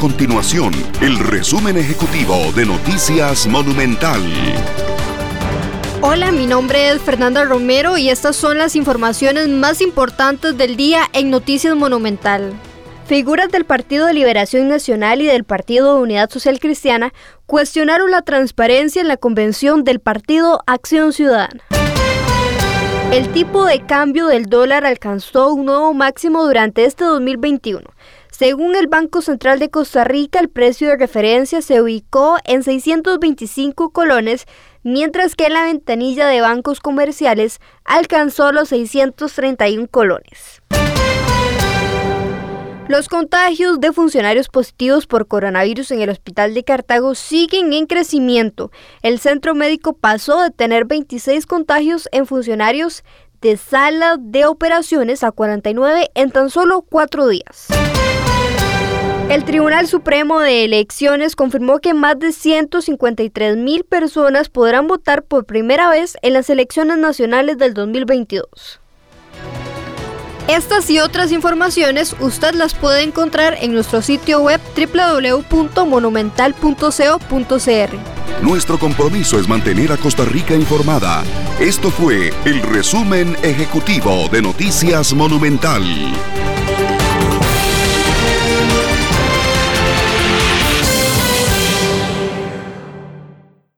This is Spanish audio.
continuación el resumen ejecutivo de Noticias Monumental. Hola, mi nombre es Fernanda Romero y estas son las informaciones más importantes del día en Noticias Monumental. Figuras del Partido de Liberación Nacional y del Partido de Unidad Social Cristiana cuestionaron la transparencia en la convención del Partido Acción Ciudadana. El tipo de cambio del dólar alcanzó un nuevo máximo durante este 2021. Según el Banco Central de Costa Rica, el precio de referencia se ubicó en 625 colones, mientras que la ventanilla de bancos comerciales alcanzó los 631 colones. Los contagios de funcionarios positivos por coronavirus en el hospital de Cartago siguen en crecimiento. El centro médico pasó de tener 26 contagios en funcionarios de sala de operaciones a 49 en tan solo cuatro días. El Tribunal Supremo de Elecciones confirmó que más de 153 mil personas podrán votar por primera vez en las elecciones nacionales del 2022. Estas y otras informaciones usted las puede encontrar en nuestro sitio web www.monumental.co.cr. Nuestro compromiso es mantener a Costa Rica informada. Esto fue el resumen ejecutivo de Noticias Monumental.